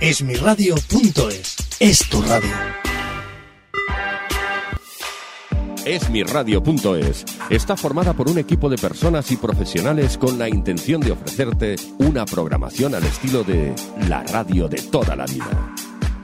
Esmiradio.es es tu radio. Esmiradio.es está formada por un equipo de personas y profesionales con la intención de ofrecerte una programación al estilo de la radio de toda la vida.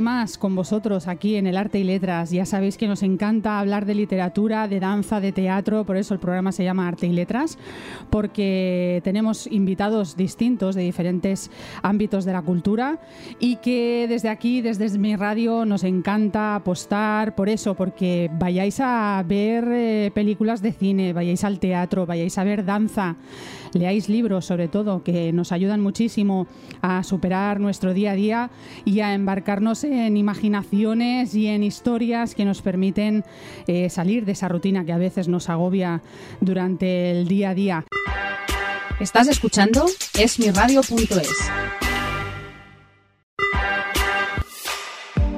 más con vosotros aquí en el Arte y Letras. Ya sabéis que nos encanta hablar de literatura, de danza, de teatro, por eso el programa se llama Arte y Letras, porque tenemos invitados distintos de diferentes ámbitos de la cultura y que desde aquí, desde mi radio, nos encanta apostar por eso, porque vayáis a ver eh, películas de cine, vayáis al teatro, vayáis a ver danza leáis libros sobre todo que nos ayudan muchísimo a superar nuestro día a día y a embarcarnos en imaginaciones y en historias que nos permiten eh, salir de esa rutina que a veces nos agobia durante el día a día. ¿Estás escuchando? Esmiradio.es.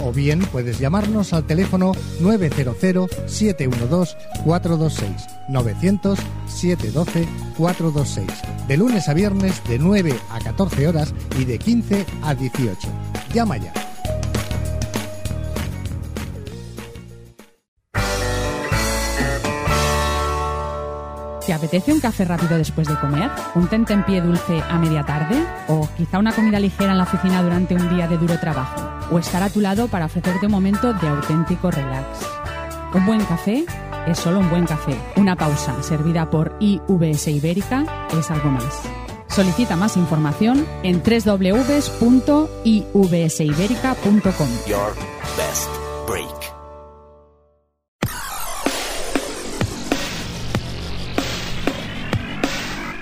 o bien puedes llamarnos al teléfono 900-712-426, 900-712-426, de lunes a viernes de 9 a 14 horas y de 15 a 18. Llama ya. ¿Te apetece un café rápido después de comer? ¿Un tentempié dulce a media tarde? ¿O quizá una comida ligera en la oficina durante un día de duro trabajo? ¿O estar a tu lado para ofrecerte un momento de auténtico relax? Un buen café es solo un buen café. Una pausa servida por IVS Ibérica es algo más. Solicita más información en www.ivsiberica.com. Your best break.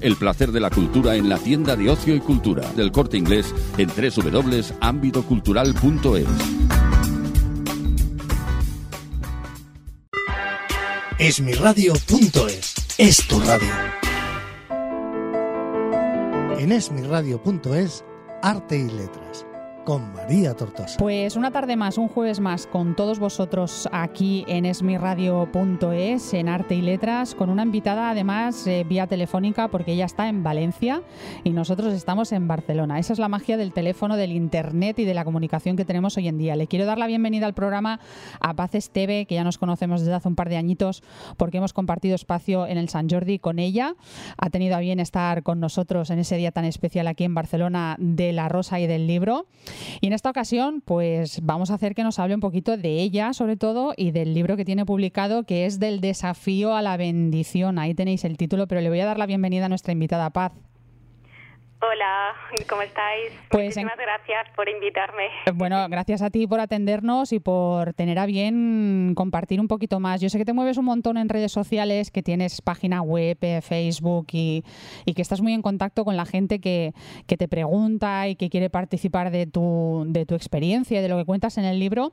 El placer de la cultura en la tienda de ocio y cultura del corte inglés en www.ambitocultural.es. Esmiradio.es es tu radio. En esmiradio.es, arte y letras con María Tortosa. Pues una tarde más, un jueves más con todos vosotros aquí en esmiradio.es, en Arte y Letras, con una invitada además eh, vía telefónica porque ella está en Valencia y nosotros estamos en Barcelona. Esa es la magia del teléfono, del internet y de la comunicación que tenemos hoy en día. Le quiero dar la bienvenida al programa a Paz Esteve, que ya nos conocemos desde hace un par de añitos porque hemos compartido espacio en el San Jordi con ella. Ha tenido a bien estar con nosotros en ese día tan especial aquí en Barcelona de la Rosa y del Libro. Y en esta ocasión, pues vamos a hacer que nos hable un poquito de ella, sobre todo, y del libro que tiene publicado, que es del desafío a la bendición. Ahí tenéis el título, pero le voy a dar la bienvenida a nuestra invitada Paz. Hola, ¿cómo estáis? Pues Muchísimas gracias por invitarme. Bueno, gracias a ti por atendernos y por tener a bien compartir un poquito más. Yo sé que te mueves un montón en redes sociales, que tienes página web, eh, Facebook y, y que estás muy en contacto con la gente que, que, te pregunta y que quiere participar de tu, de tu experiencia, de lo que cuentas en el libro,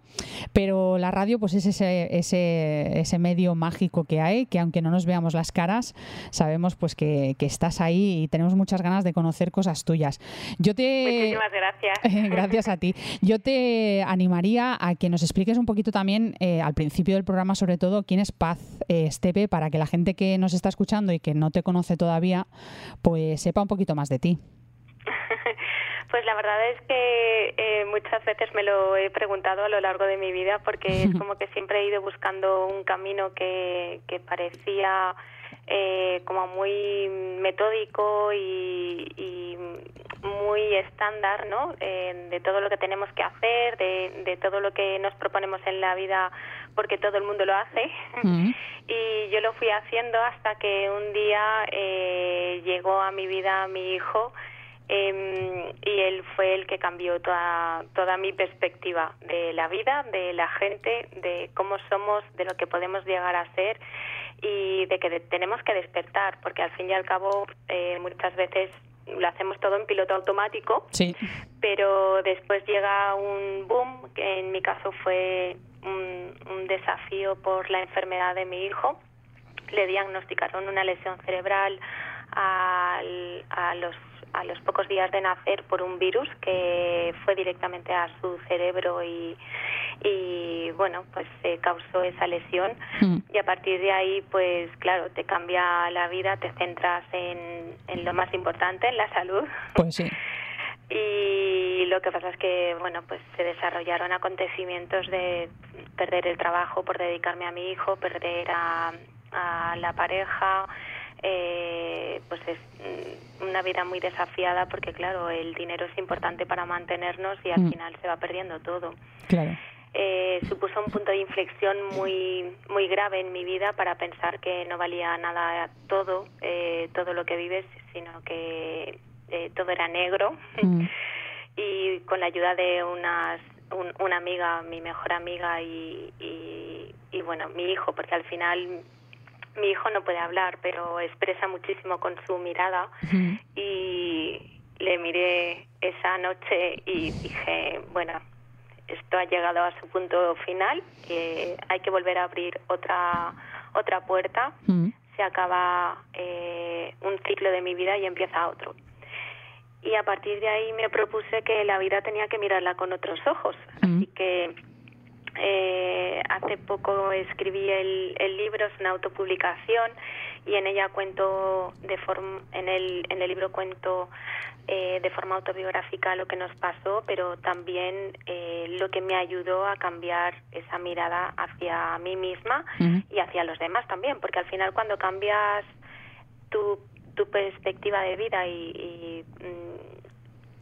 pero la radio pues es ese, ese, ese medio mágico que hay, que aunque no nos veamos las caras, sabemos pues que, que estás ahí y tenemos muchas ganas de conocer cosas tuyas. Yo te... Muchísimas gracias. gracias a ti. Yo te animaría a que nos expliques un poquito también, eh, al principio del programa sobre todo, quién es Paz eh, Estepe, para que la gente que nos está escuchando y que no te conoce todavía, pues sepa un poquito más de ti. Pues la verdad es que eh, muchas veces me lo he preguntado a lo largo de mi vida porque es como que siempre he ido buscando un camino que, que parecía eh, como muy metódico y, y muy estándar, ¿no? Eh, de todo lo que tenemos que hacer, de, de, todo lo que nos proponemos en la vida, porque todo el mundo lo hace. Mm. y yo lo fui haciendo hasta que un día eh, llegó a mi vida mi hijo. Eh, y él fue el que cambió toda, toda mi perspectiva de la vida, de la gente, de cómo somos, de lo que podemos llegar a ser y de que tenemos que despertar, porque al fin y al cabo eh, muchas veces lo hacemos todo en piloto automático, sí. pero después llega un boom, que en mi caso fue un, un desafío por la enfermedad de mi hijo. Le diagnosticaron una lesión cerebral al, a los a los pocos días de nacer por un virus que fue directamente a su cerebro y, y bueno, pues se causó esa lesión mm. y a partir de ahí, pues claro, te cambia la vida, te centras en, en lo más importante, en la salud. Pues sí. Y lo que pasa es que, bueno, pues se desarrollaron acontecimientos de perder el trabajo por dedicarme a mi hijo, perder a, a la pareja, eh, pues es mm, una vida muy desafiada porque claro el dinero es importante para mantenernos y al mm. final se va perdiendo todo claro eh, supuso un punto de inflexión muy muy grave en mi vida para pensar que no valía nada todo eh, todo lo que vives sino que eh, todo era negro mm. y con la ayuda de unas un, una amiga mi mejor amiga y, y, y bueno mi hijo porque al final mi hijo no puede hablar, pero expresa muchísimo con su mirada. Y le miré esa noche y dije, bueno, esto ha llegado a su punto final, que hay que volver a abrir otra otra puerta, se acaba eh, un ciclo de mi vida y empieza otro. Y a partir de ahí me propuse que la vida tenía que mirarla con otros ojos, así que eh, hace poco escribí el, el, libro, es una autopublicación y en ella cuento de forma, en el, en el libro cuento eh, de forma autobiográfica lo que nos pasó, pero también eh, lo que me ayudó a cambiar esa mirada hacia mí misma y hacia los demás también, porque al final cuando cambias tu, tu perspectiva de vida y, y mm,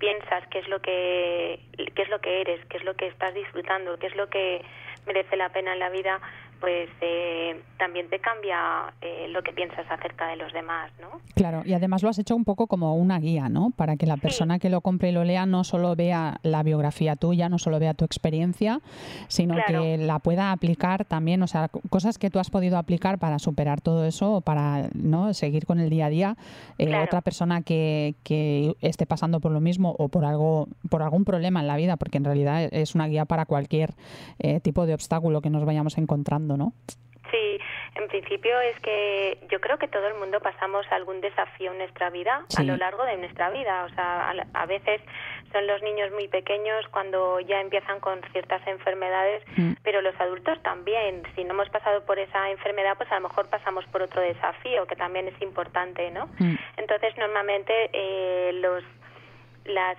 piensas, qué es lo que qué es lo que eres, qué es lo que estás disfrutando, qué es lo que merece la pena en la vida, pues eh, también te cambia eh, lo que piensas acerca de los demás, ¿no? Claro, y además lo has hecho un poco como una guía, ¿no? Para que la persona sí. que lo compre y lo lea no solo vea la biografía tuya, no solo vea tu experiencia, sino claro. que la pueda aplicar también, o sea, cosas que tú has podido aplicar para superar todo eso o para no seguir con el día a día. Eh, claro. Otra persona que, que esté pasando por lo mismo o por algo, por algún problema en la vida, porque en realidad es una guía para cualquier eh, tipo de obstáculo que nos vayamos encontrando. ¿No? Sí, en principio es que yo creo que todo el mundo pasamos algún desafío en nuestra vida sí. a lo largo de nuestra vida. O sea, a, a, veces son los niños muy pequeños cuando ya empiezan con ciertas enfermedades, mm. pero los adultos también. Si no hemos pasado por esa enfermedad, pues a lo mejor pasamos por otro desafío que también es importante, ¿no? Mm. Entonces, normalmente eh, los las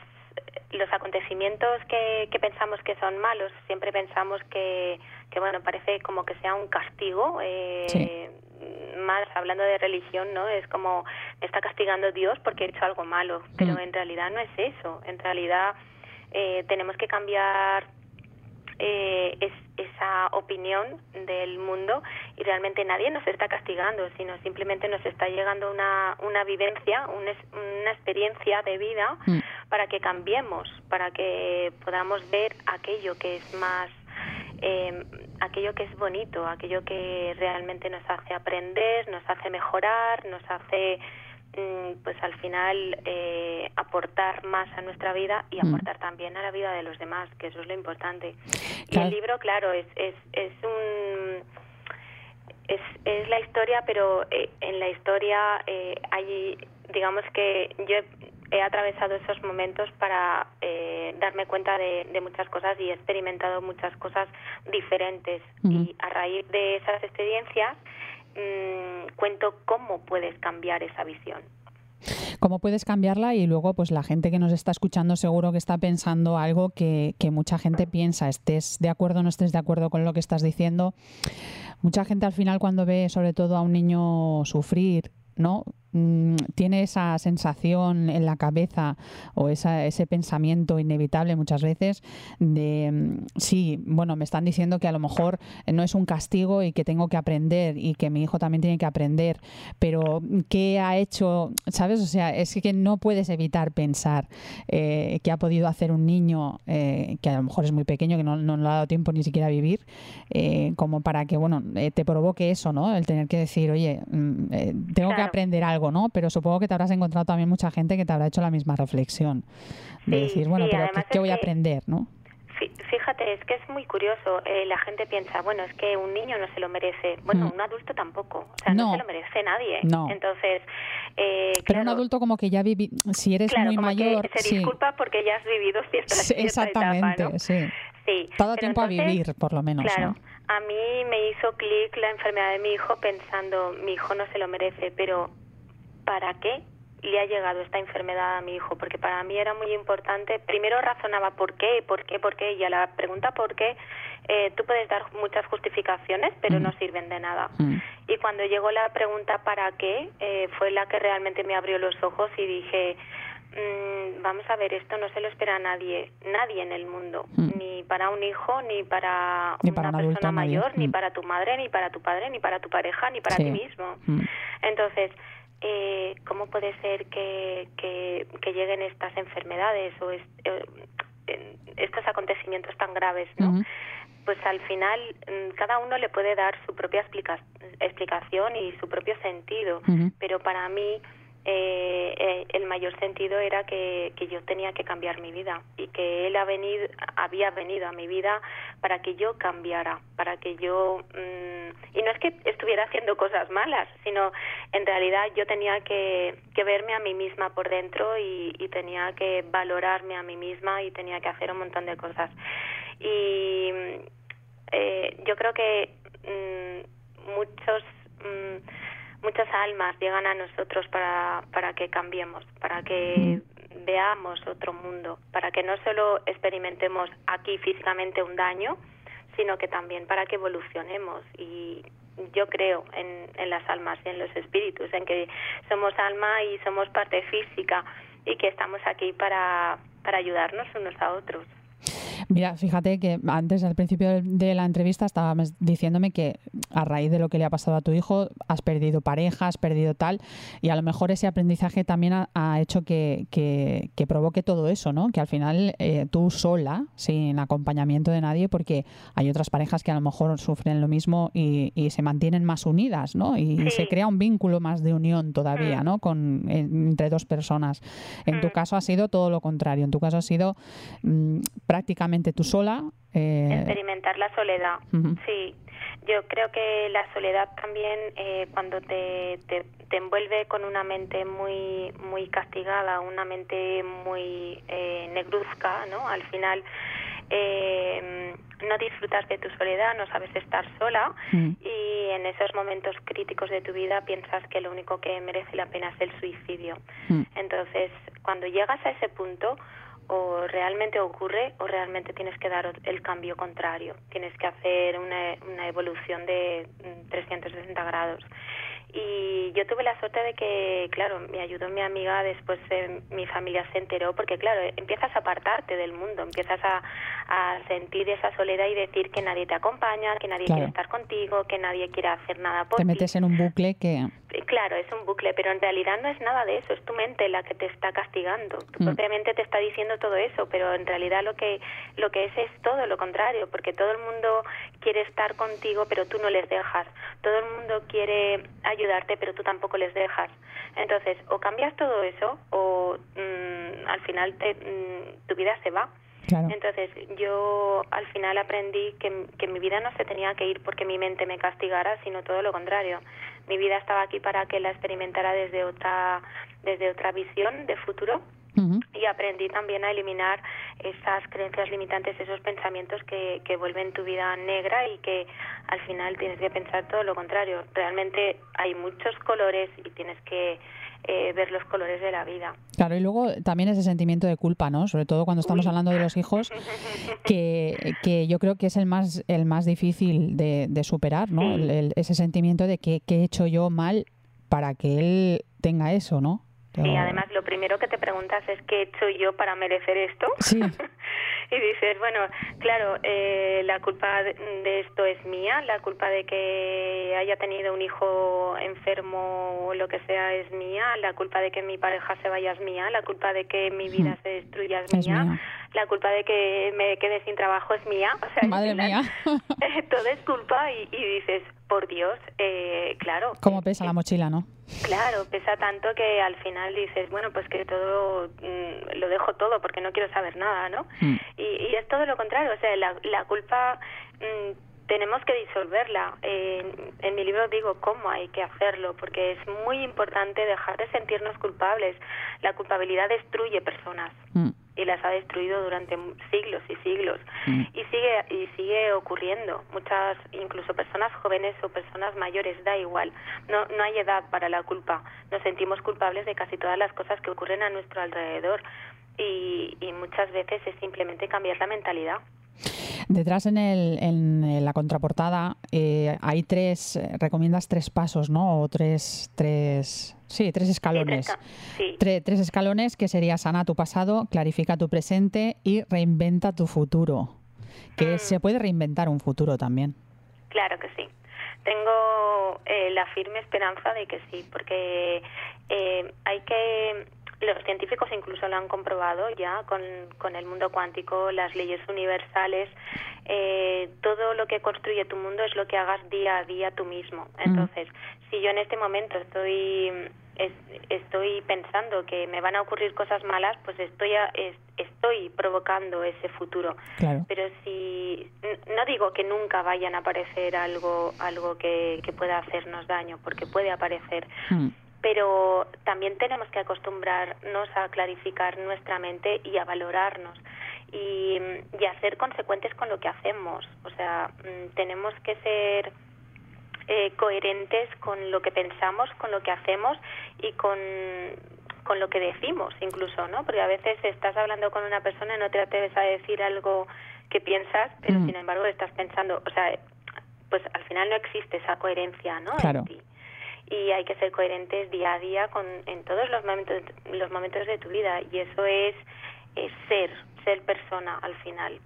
los acontecimientos que, que, pensamos que son malos, siempre pensamos que, que, bueno, parece como que sea un castigo, eh, sí. más hablando de religión, ¿no? Es como, me está castigando Dios porque he hecho algo malo, pero mm. en realidad no es eso, en realidad eh, tenemos que cambiar eh, es, esa opinión del mundo y realmente nadie nos está castigando, sino simplemente nos está llegando una, una vivencia, una, una experiencia de vida Mm. para que cambiemos, para que podamos ver aquello que es más, eh, aquello que es bonito, aquello que realmente nos hace aprender, nos hace mejorar, nos hace pues al final eh, aportar más a nuestra vida y Mm. aportar también a la vida de los demás, que eso es lo importante. Y el libro, claro, es, es, es un es, es la historia, pero eh, en la historia eh, hay, digamos que yo he, he atravesado esos momentos para eh, darme cuenta de, de muchas cosas y he experimentado muchas cosas diferentes. Ujú. Y a raíz de esas experiencias mm, cuento cómo puedes cambiar esa visión. cómo puedes cambiarla y luego pues la gente que nos está escuchando seguro que está pensando algo que, que mucha gente piensa, estés de acuerdo o no estés de acuerdo con lo que estás diciendo. Mucha gente al final cuando ve sobre todo a un niño sufrir, ¿no? Mm, tiene esa sensación en la cabeza o esa, ese pensamiento inevitable muchas veces de mm, sí, bueno, me están diciendo que a lo mejor no es un castigo y que tengo que aprender y que mi hijo también tiene que aprender, pero ¿qué ha hecho? ¿Sabes? O sea, es que no puedes evitar pensar eh, que ha podido hacer un niño eh, que a lo mejor es muy pequeño, que no, no le ha dado tiempo ni siquiera a vivir, eh, como para que, bueno, eh, te provoque eso, ¿no? El tener que decir, oye, mm, eh, tengo que aprender algo, ¿no? Pero supongo que te habrás encontrado también mucha gente que te habrá hecho la misma reflexión. De Sí, decir, bueno, sí, pero ¿qué, qué voy a aprender, no? Fí- Fíjate, es que es muy curioso. eh, la gente piensa, bueno, es que un niño no se lo merece. Bueno, Mm. un adulto tampoco. O sea, no, No. se lo merece nadie. No. Entonces, eh, Pero un adulto como que ya viví, si eres claro, muy como mayor, que se sí, disculpa porque ya has vivido cierta, Sí, cierta exactamente, etapa, ¿no? sí. Sí. Pero tiempo a entonces, vivir, por lo menos, Claro. ¿no? A mí me hizo clic la enfermedad de mi hijo pensando, mi hijo no se lo merece, pero ¿para qué le ha llegado esta enfermedad a mi hijo? Porque para mí era muy importante. Primero razonaba por qué, por qué, por qué, y a la pregunta por qué, eh, tú puedes dar muchas justificaciones, pero Mm. no sirven de nada. Mm. Y cuando llegó la pregunta para qué, eh, fue la que realmente me abrió los ojos y dije, mm, vamos a ver, esto no se lo espera a nadie, nadie en el mundo, Mm. ni para un hijo, ni para Ni una para un persona mayor, ni para tu madre, ni para tu padre, ni para tu pareja, ni para Sí. ti mismo. Entonces, eh, ¿cómo puede ser que, que, que lleguen estas enfermedades o eh, estos acontecimientos tan graves, no? Pues al final mm, cada uno le puede dar su propia explica- explicación y su propio sentido, pero para mí eh, eh, el mayor sentido era que, que yo tenía que cambiar mi vida y que él ha venido, había venido a mi vida para que yo cambiara, para que yo... mm, y no es que estuviera haciendo cosas malas, sino en realidad yo tenía que, que verme a mí misma por dentro y, tenía que valorarme a mí misma y tenía que hacer un montón de cosas. Y eh, yo creo que mm, muchos... mm, muchas almas llegan a nosotros para, para que cambiemos, para que veamos otro mundo, para que no solo experimentemos aquí físicamente un daño, sino que también para que evolucionemos. Y yo creo en, en las almas y en los espíritus, en que somos alma y somos parte física y que estamos aquí para, para ayudarnos unos a otros. Mira, fíjate que antes, al principio de- la entrevista, estabas diciéndome que a raíz de lo que le ha pasado a tu hijo, has perdido pareja, has perdido tal, y a lo mejor ese aprendizaje también ha, ha hecho que, que- que provoque todo eso, ¿no? Que al final eh, tú sola, sin acompañamiento de nadie, porque hay otras parejas que a lo mejor sufren lo mismo y, y se mantienen más unidas, ¿no? Y Sí. se crea un vínculo más de unión todavía, Mm. ¿no? Con, en- entre dos personas. En tu Mm. caso ha sido todo lo contrario. En tu caso ha sido mm, prácticamente tú sola. eh, experimentar la soledad. Sí, yo creo que la soledad también eh, cuando te, te, te envuelve con una mente muy muy castigada, una mente muy eh, negruzca, ¿no? Al final eh, no disfrutas de tu soledad, no sabes estar sola Mm. y en esos momentos críticos de tu vida piensas que lo único que merece la pena es el suicidio. Mm. Entonces, cuando llegas a ese punto, o realmente ocurre o realmente tienes que dar el cambio contrario. Tienes que hacer una, una evolución de mm, 360 grados. Y yo tuve la suerte de que, claro, me ayudó mi amiga, después eh, mi familia se enteró, porque claro, empiezas a apartarte del mundo, empiezas a, a sentir esa soledad y decir que nadie te acompaña, que nadie Claro. quiere estar contigo, que nadie quiere hacer nada por Te ti. metes en un bucle que... Claro, es un bucle, pero en realidad no es nada de eso, es tu mente la que te está castigando. Tu Mm. propia mente te está diciendo todo eso, pero en realidad lo que lo que es es todo lo contrario, porque todo el mundo quiere estar contigo, pero tú no les dejas. Todo el mundo quiere ayudarte, pero tú tampoco les dejas. Entonces, o cambias todo eso o mm, al final te, mm, tu vida se va. Claro. Entonces yo al final aprendí que, que mi vida no se tenía que ir porque mi mente me castigara, sino todo lo contrario. Mi vida estaba aquí para que la experimentara desde otra, desde otra visión de futuro y aprendí también a eliminar esas creencias limitantes, esos pensamientos que, que vuelven tu vida negra y que al final tienes que pensar todo lo contrario. Realmente hay muchos colores y tienes que eh, ver los colores de la vida. Claro, y luego también ese sentimiento de culpa, ¿no? Sobre todo cuando estamos Uy. hablando de los hijos, que, que yo creo que es el más, el más difícil de, de superar, ¿no? Sí. El- el- ese sentimiento de que, que he hecho yo mal para que él tenga eso, ¿no? Y además lo primero que te preguntas es qué he hecho yo para merecer esto. Sí. y dices, bueno, claro, eh, la culpa de, esto es mía, la culpa de que haya tenido un hijo enfermo o lo que sea es mía, la culpa de que mi pareja se vaya es mía, la culpa de que mi vida se destruya es, Es mía, mía. La culpa de que me quede sin trabajo es mía. O sea, Madre final, mía. todo es culpa y, y dices, por Dios, eh, claro. Cómo pesa la mochila, ¿no? Claro, pesa tanto que al final dices, bueno, pues que todo mm, lo dejo todo porque no quiero saber nada, ¿no? Mm. Y, y es todo lo contrario, o sea, la, la culpa mm, tenemos que disolverla. En, en mi libro digo cómo hay que hacerlo, porque es muy importante dejar de sentirnos culpables. La culpabilidad destruye personas Mm. Y las ha destruido durante siglos y siglos. Mm. y sigue y sigue ocurriendo. Muchas incluso personas jóvenes o personas mayores da igual. No no hay edad para la culpa. Nos sentimos culpables de casi todas las cosas que ocurren a nuestro alrededor. Y, y muchas veces es simplemente cambiar la mentalidad Detrás en, el, en la contraportada eh, hay tres, eh, recomiendas tres pasos, ¿no? O tres, tres, sí, tres escalones. Sí, tres ca- sí. Tre- tres escalones que sería sana tu pasado, clarifica tu presente y reinventa tu futuro. Que Mm. se puede reinventar un futuro también. Claro que sí. Tengo eh, la firme esperanza de que sí, porque eh, hay que los científicos incluso lo han comprobado ya con, con el mundo cuántico, las leyes universales, eh, todo lo que construye tu mundo es lo que hagas día a día tú mismo. Entonces, si yo en este momento estoy es- estoy pensando que me van a ocurrir cosas malas, pues estoy a- es- estoy provocando ese futuro Claro. pero si no digo que nunca vayan a aparecer algo algo que, que pueda hacernos daño porque puede aparecer Mm. pero también tenemos que acostumbrarnos a clarificar nuestra mente y a valorarnos y, y a ser consecuentes con lo que hacemos o sea mm, tenemos que ser eh, coherentes con lo que pensamos, con lo que hacemos y con, con lo que decimos incluso, ¿no? Porque a veces estás hablando con una persona y no te atreves a decir algo que piensas, pero Mm. sin embargo estás pensando, o sea, pues al final no existe esa coherencia, ¿no? Claro. En ti. Y hay que ser coherentes día a día con, en todos los momentos, los momentos de tu vida y eso es, es ser, ser persona al final.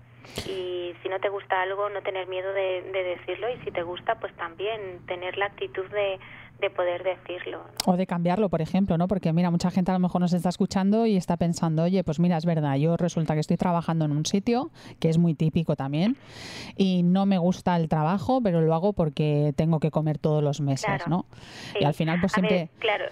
Y si no te gusta algo, no tener miedo de, de decirlo y si te gusta, pues también tener la actitud de, de poder decirlo. ¿no? O de cambiarlo, por ejemplo, ¿no? Porque mira, mucha gente a lo mejor nos está escuchando y está pensando, oye, pues mira, es verdad, yo resulta que estoy trabajando en un sitio, que es muy típico también, y no me gusta el trabajo, pero lo hago porque tengo que comer todos los meses, Claro. ¿no? Sí. Y al final, pues A ver, siempre... claro,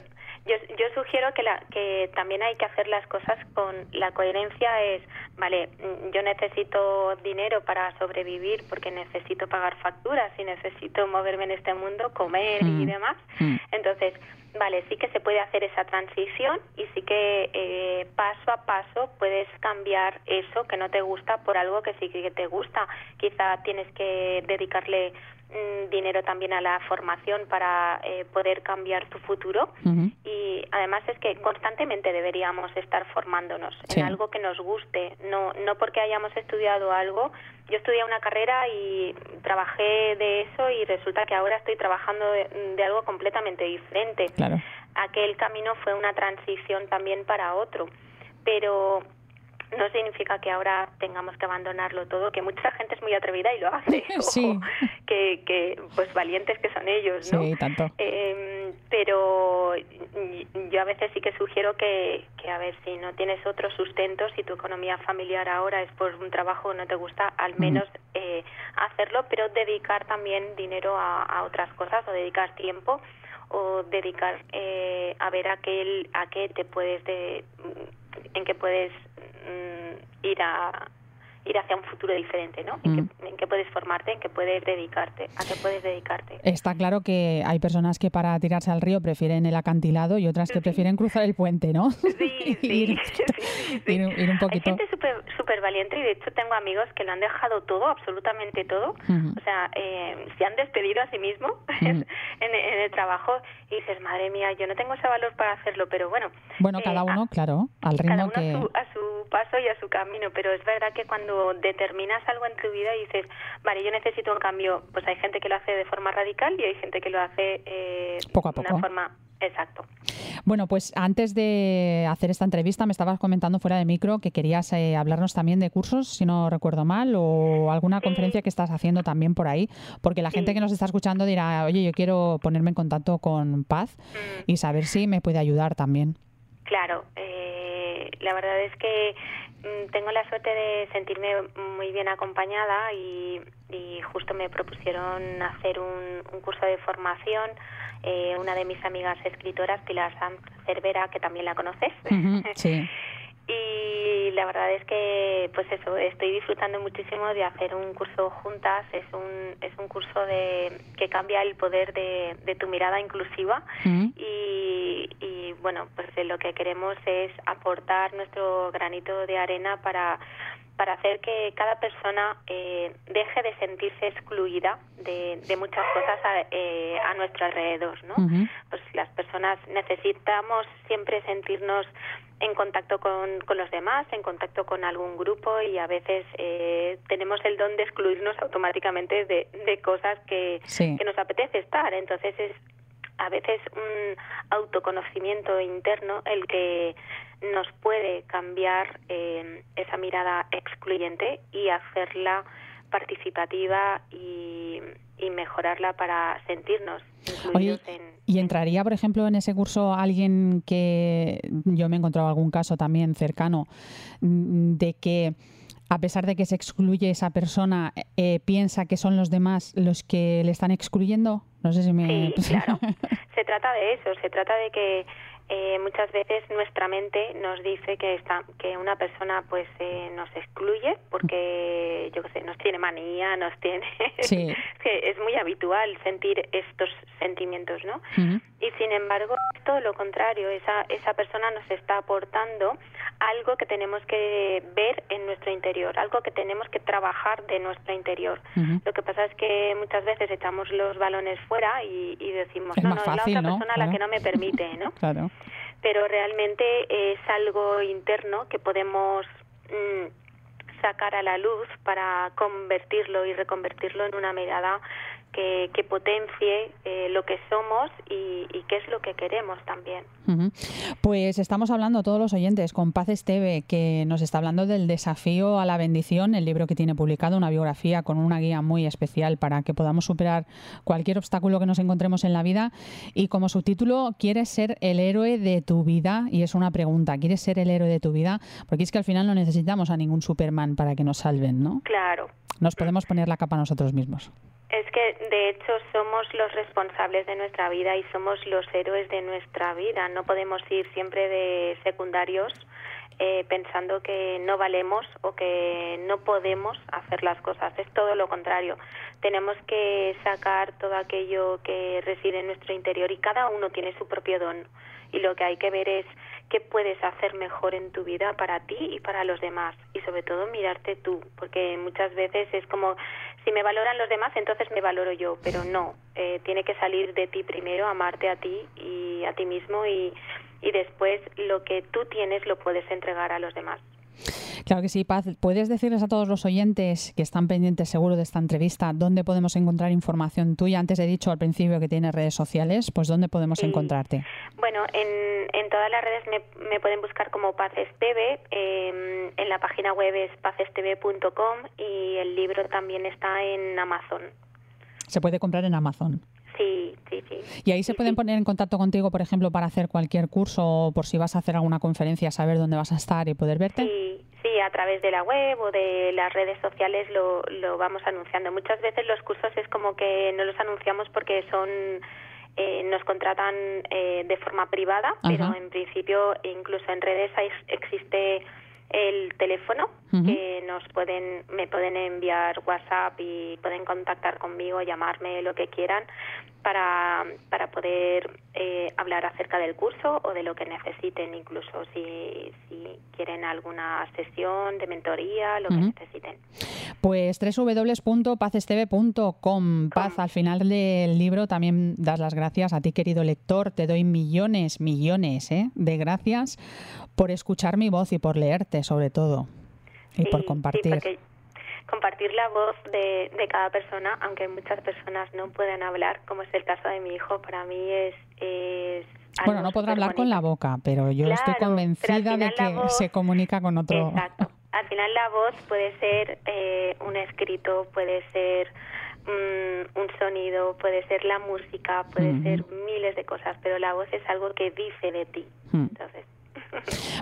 yo, yo sugiero que, la, que también hay que hacer las cosas con la coherencia es, vale, mm, yo necesito dinero para sobrevivir porque necesito pagar facturas y necesito moverme en este mundo, comer y Mm. demás. Mm. Entonces, vale, sí que se puede hacer esa transición y sí que eh, paso a paso puedes cambiar eso que no te gusta por algo que sí que te gusta. Quizá tienes que dedicarle dinero también a la formación para eh, poder cambiar tu futuro. Y además es que constantemente deberíamos estar formándonos Sí. en algo que nos guste, no no porque hayamos estudiado algo yo estudié una carrera y trabajé de eso y resulta que ahora estoy trabajando de, algo completamente diferente. Claro. Aquel camino fue una transición también para otro, pero no significa que ahora tengamos que abandonarlo todo, que mucha gente es muy atrevida y lo hace. Sí. que, que, pues valientes que son ellos, ¿no? Sí, tanto. Eh, pero yo a veces sí que sugiero que, que, a ver, si no tienes otro sustento, si tu economía familiar ahora es por un trabajo que no te gusta, al menos eh, hacerlo, pero dedicar también dinero a, a, otras cosas o dedicar tiempo o dedicar eh, a ver aquel, a qué te puedes de, en qué puedes mm, ir a ir hacia un futuro diferente, ¿no? En, qué, puedes formarte, en qué puedes dedicarte, a qué puedes dedicarte. Está claro que hay personas que para tirarse al río prefieren el acantilado y otras que prefieren cruzar el puente, ¿no? Sí, sí, ir, ir, un poquito. Hay gente súper valiente y de hecho tengo amigos que lo han dejado todo, absolutamente todo. O sea, eh, se han despedido a sí mismo en, el trabajo y dices, madre mía, yo no tengo ese valor para hacerlo, pero bueno. Bueno, cada eh, uno, claro, al ritmo cada uno a su paso y a su camino, pero es verdad que cuando determinas algo en tu vida y dices, vale, yo necesito un cambio, pues hay gente que lo hace de forma radical y hay gente que lo hace eh, poco a poco. de una forma Exacto. Bueno, pues antes de hacer esta entrevista me estabas comentando fuera de micro que querías eh, hablarnos también de cursos, si no recuerdo mal, o alguna conferencia que estás haciendo también por ahí, porque la gente que nos está escuchando dirá, oye, yo quiero ponerme en contacto con Paz mm. y saber si me puede ayudar también. Claro, eh, la verdad es que tengo la suerte de sentirme muy bien acompañada y, justo me propusieron hacer un, curso de formación. Eh, una de mis amigas escritoras, Pilar Sanz Cervera, que también la conoces. sí. y la verdad es que pues eso estoy disfrutando muchísimo de hacer un curso juntas. Es un es un curso de que cambia el poder de, de tu mirada inclusiva. Y, y bueno pues lo que queremos es aportar nuestro granito de arena para para hacer que cada persona eh, deje de sentirse excluida de, de muchas cosas a, eh, a nuestro alrededor, ¿no? Pues las personas necesitamos siempre sentirnos en contacto con, con, los demás, en contacto con algún grupo y a veces eh, tenemos el don de excluirnos automáticamente de, de cosas que, que nos apetece estar. Entonces es a veces un autoconocimiento interno el que nos puede cambiar eh, esa mirada excluyente y hacerla participativa y, mejorarla para sentirnos incluidos en, ¿Y entraría, por ejemplo, en ese curso alguien que yo me he encontrado algún caso también cercano mm, de que a pesar de que se excluye esa persona, eh, piensa que son los demás los que le están excluyendo? No sé si me... Sí, claro. se trata de eso, se trata de que eh, muchas veces nuestra mente nos dice que está, que una persona pues eh, nos excluye porque yo qué sé nos tiene manía nos tiene sí. que es muy habitual sentir estos sentimientos no y sin embargo todo lo contrario esa esa persona nos está aportando algo que tenemos que ver en nuestro interior algo que tenemos que trabajar de nuestro interior. Lo que pasa es que muchas veces echamos los balones fuera y, decimos no no es la otra persona la que no me permite no claro pero realmente es algo interno que podemos mm, sacar a la luz para convertirlo y reconvertirlo en una mirada que, potencie eh, lo que somos y, qué es lo que queremos también. Pues estamos hablando todos los oyentes con Paz Esteve, que nos está hablando del desafío a la bendición, el libro que tiene publicado, una biografía con una guía muy especial para que podamos superar cualquier obstáculo que nos encontremos en la vida. Y como subtítulo, ¿quieres ser el héroe de tu vida? Y es una pregunta, ¿quieres ser el héroe de tu vida? Porque es que al final no necesitamos a ningún Superman para que nos salven, ¿no? Claro. Nos podemos poner la capa nosotros mismos. Es que de hecho somos los responsables de nuestra vida y somos los héroes de nuestra vida. No podemos ir siempre de secundarios eh, pensando que no valemos o que no podemos hacer las cosas. Es todo lo contrario. Tenemos que sacar todo aquello que reside en nuestro interior y cada uno tiene su propio don. Y lo que hay que ver es qué puedes hacer mejor en tu vida para ti y para los demás. Y sobre todo mirarte tú porque muchas veces es como si me valoran los demás entonces me valoro yo. Pero no eh, tiene que salir de ti primero amarte a ti y a ti mismo y, y después lo que tú tienes lo puedes entregar a los demás Claro que sí, Paz. ¿Puedes decirles a todos los oyentes que están pendientes seguro de esta entrevista dónde podemos encontrar información tuya? Antes he dicho al principio que tienes redes sociales, pues ¿dónde podemos encontrarte? Bueno, en, en, todas las redes me, me, pueden buscar como Paz Esteve, eh, en la página web es pazesteve.com y el libro también está en Amazon. Se puede comprar en Amazon. Sí, sí, sí. Y ahí se pueden poner en contacto contigo, por ejemplo, para hacer cualquier curso o por si vas a hacer alguna conferencia, saber dónde vas a estar y poder verte. Sí, sí, a través de la web o de las redes sociales lo, lo vamos anunciando. Muchas veces los cursos es como que no los anunciamos porque son eh, nos contratan eh, de forma privada, pero en principio incluso en redes hay, existe el teléfono que nos pueden me pueden enviar WhatsApp y pueden contactar conmigo, llamarme lo que quieran para, para poder eh, hablar acerca del curso o de lo que necesiten, incluso si, si quieren alguna sesión de mentoría, lo que necesiten. Pues www.pazesteve.com. Paz, al final del libro también das las gracias a ti, querido lector. Te doy millones, millones ¿eh? de gracias por escuchar mi voz y por leerte, sobre todo, y por compartir. Sí, compartir la voz de, de, cada persona, aunque muchas personas no pueden hablar, como es el caso de mi hijo, para mí es... es bueno, no podrá hablar con la boca, pero yo estoy convencida de que se comunica con otro. Exacto. Al final la voz puede ser eh, un escrito, puede ser mm, un sonido, puede ser la música, puede ser miles de cosas, pero la voz es algo que dice de ti. Entonces,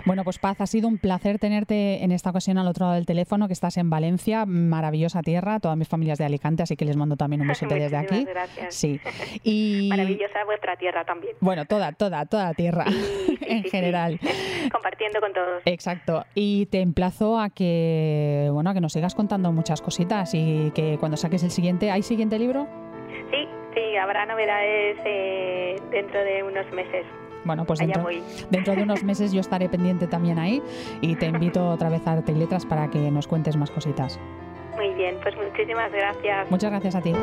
bueno, pues Paz, ha sido un placer tenerte en esta ocasión al otro lado del teléfono, que estás en Valencia, maravillosa tierra, todas mis familias de Alicante, así que les mando también un besote desde aquí. Gracias. Sí. Y... Maravillosa vuestra tierra también. Bueno, toda, toda, toda tierra en general. Compartiendo con todos. Exacto. Y te emplazo a que, bueno, a que nos sigas contando muchas cositas y que cuando saques el siguiente, ¿hay siguiente libro? Sí, sí, habrá novedades eh, dentro de unos meses. Bueno, pues dentro, dentro, de unos meses yo estaré pendiente también ahí y te invito otra vez a Arte y Letras para que nos cuentes más cositas. Muy bien, pues muchísimas gracias. Muchas gracias a ti.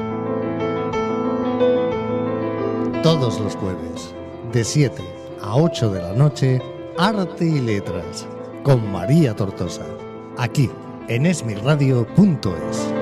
Todos los jueves, de 7 a 8 de la noche, Arte y Letras, con María Tortosa, aquí en esmirradio.es.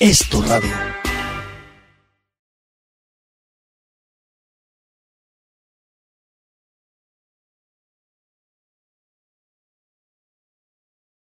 es tu radio.